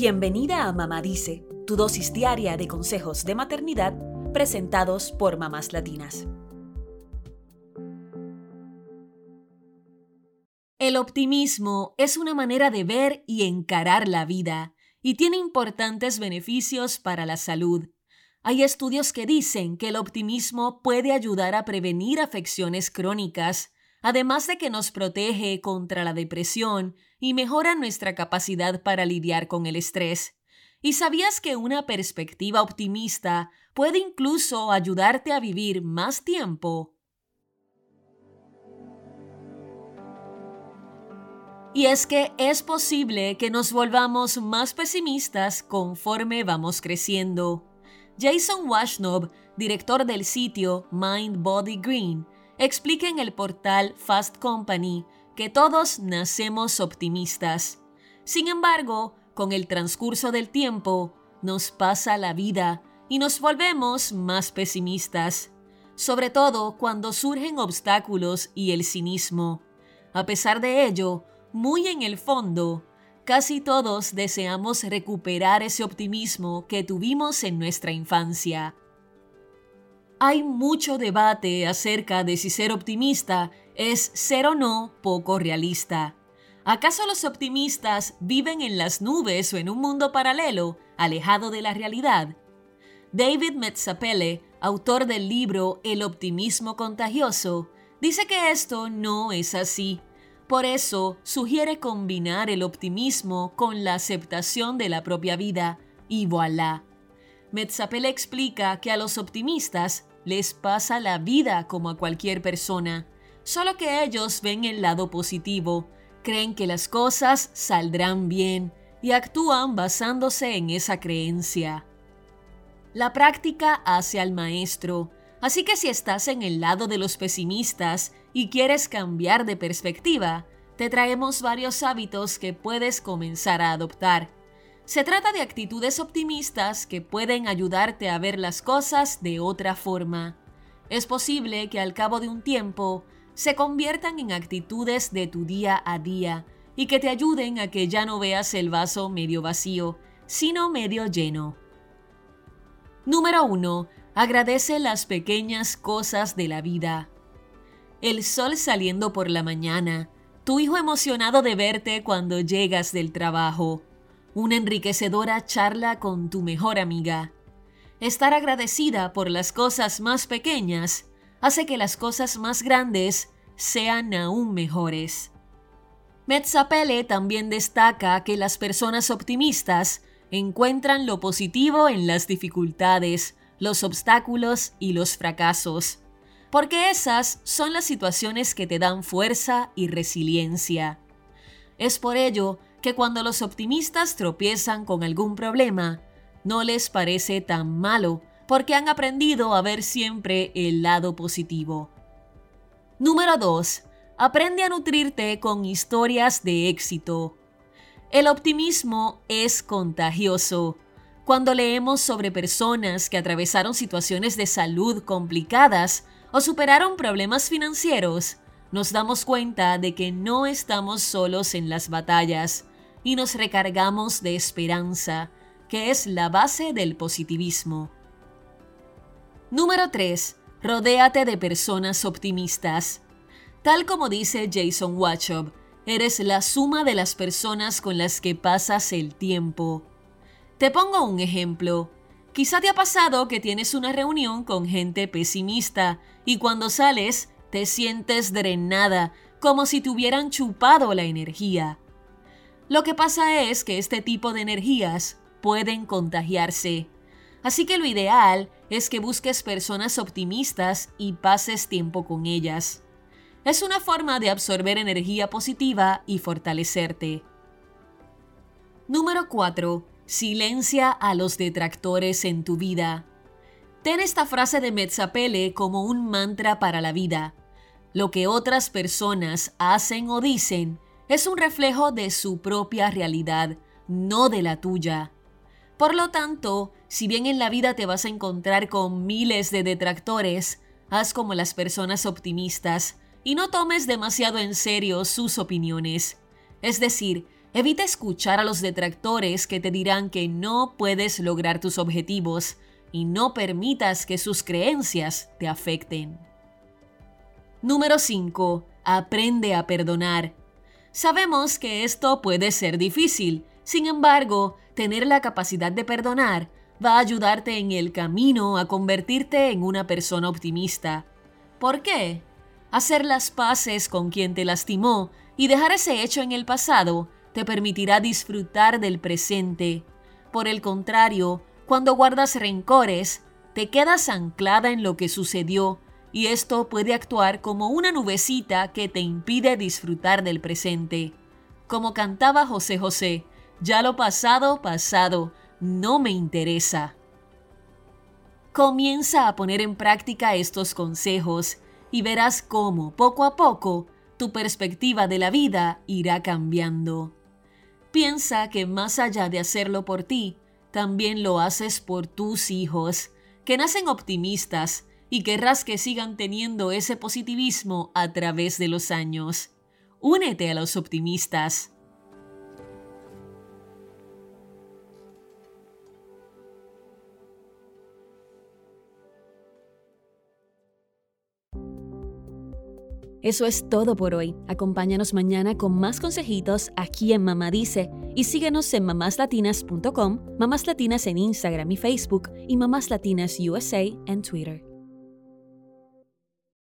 Bienvenida a Mamá Dice, tu dosis diaria de consejos de maternidad presentados por mamás latinas. El optimismo es una manera de ver y encarar la vida y tiene importantes beneficios para la salud. Hay estudios que dicen que el optimismo puede ayudar a prevenir afecciones crónicas, además de que nos protege contra la depresión y mejora nuestra capacidad para lidiar con el estrés. ¿Y sabías que una perspectiva optimista puede incluso ayudarte a vivir más tiempo? Y es que es posible que nos volvamos más pesimistas conforme vamos creciendo. Jason Washnob, director del sitio Mind Body Green, explica en el portal Fast Company que todos nacemos optimistas. Sin embargo, con el transcurso del tiempo, nos pasa la vida y nos volvemos más pesimistas, sobre todo cuando surgen obstáculos y el cinismo. A pesar de ello, muy en el fondo, casi todos deseamos recuperar ese optimismo que tuvimos en nuestra infancia. Hay mucho debate acerca de si ser optimista es ser o no poco realista. ¿Acaso los optimistas viven en las nubes o en un mundo paralelo, alejado de la realidad? David Metzapelle, autor del libro El optimismo contagioso, dice que esto no es así. Por eso sugiere combinar el optimismo con la aceptación de la propia vida, y voilà. Metzapelle explica que a los optimistas les pasa la vida como a cualquier persona, solo que ellos ven el lado positivo, creen que las cosas saldrán bien y actúan basándose en esa creencia. La práctica hace al maestro, así que si estás en el lado de los pesimistas y quieres cambiar de perspectiva, te traemos varios hábitos que puedes comenzar a adoptar. Se trata de actitudes optimistas que pueden ayudarte a ver las cosas de otra forma. Es posible que al cabo de un tiempo se conviertan en actitudes de tu día a día y que te ayuden a que ya no veas el vaso medio vacío, sino medio lleno. Número 1. Agradece las pequeñas cosas de la vida. El sol saliendo por la mañana, tu hijo emocionado de verte cuando llegas del trabajo, una enriquecedora charla con tu mejor amiga. Estar agradecida por las cosas más pequeñas hace que las cosas más grandes sean aún mejores. Metzapele también destaca que las personas optimistas encuentran lo positivo en las dificultades, los obstáculos y los fracasos, porque esas son las situaciones que te dan fuerza y resiliencia. Es por ello que cuando los optimistas tropiezan con algún problema, no les parece tan malo porque han aprendido a ver siempre el lado positivo. Número 2. Aprende a nutrirte con historias de éxito. El optimismo es contagioso. Cuando leemos sobre personas que atravesaron situaciones de salud complicadas o superaron problemas financieros, nos damos cuenta de que no estamos solos en las batallas y nos recargamos de esperanza, que es la base del positivismo. Número 3. Rodéate de personas optimistas. Tal como dice Jason Wachob, eres la suma de las personas con las que pasas el tiempo. Te pongo un ejemplo. Quizá te ha pasado que tienes una reunión con gente pesimista y cuando sales te sientes drenada, como si te hubieran chupado la energía. Lo que pasa es que este tipo de energías pueden contagiarse. Así que lo ideal es que busques personas optimistas y pases tiempo con ellas. Es una forma de absorber energía positiva y fortalecerte. Número 4. Silencia a los detractores en tu vida. Ten esta frase de Metzapele como un mantra para la vida. Lo que otras personas hacen o dicen es un reflejo de su propia realidad, no de la tuya. Por lo tanto, si bien en la vida te vas a encontrar con miles de detractores, haz como las personas optimistas y no tomes demasiado en serio sus opiniones. Es decir, Evita escuchar a los detractores que te dirán que no puedes lograr tus objetivos y no permitas que sus creencias te afecten. Número 5. Aprende a perdonar. Sabemos que esto puede ser difícil, sin embargo, tener la capacidad de perdonar va a ayudarte en el camino a convertirte en una persona optimista. ¿Por qué? Hacer las paces con quien te lastimó y dejar ese hecho en el pasado te permitirá disfrutar del presente. Por el contrario, cuando guardas rencores, te quedas anclada en lo que sucedió y esto puede actuar como una nubecita que te impide disfrutar del presente. Como cantaba José José, ya lo pasado, pasado, no me interesa. Comienza a poner en práctica estos consejos y verás cómo, poco a poco, tu perspectiva de la vida irá cambiando. Piensa que más allá de hacerlo por ti, también lo haces por tus hijos, que nacen optimistas y querrás que sigan teniendo ese positivismo a través de los años. Únete a los optimistas. Eso es todo por hoy. Acompáñanos mañana con más consejitos aquí en Mamá Dice y síguenos en mamáslatinas.com, Mamás Latinas en Instagram y Facebook y Mamás Latinas USA en Twitter.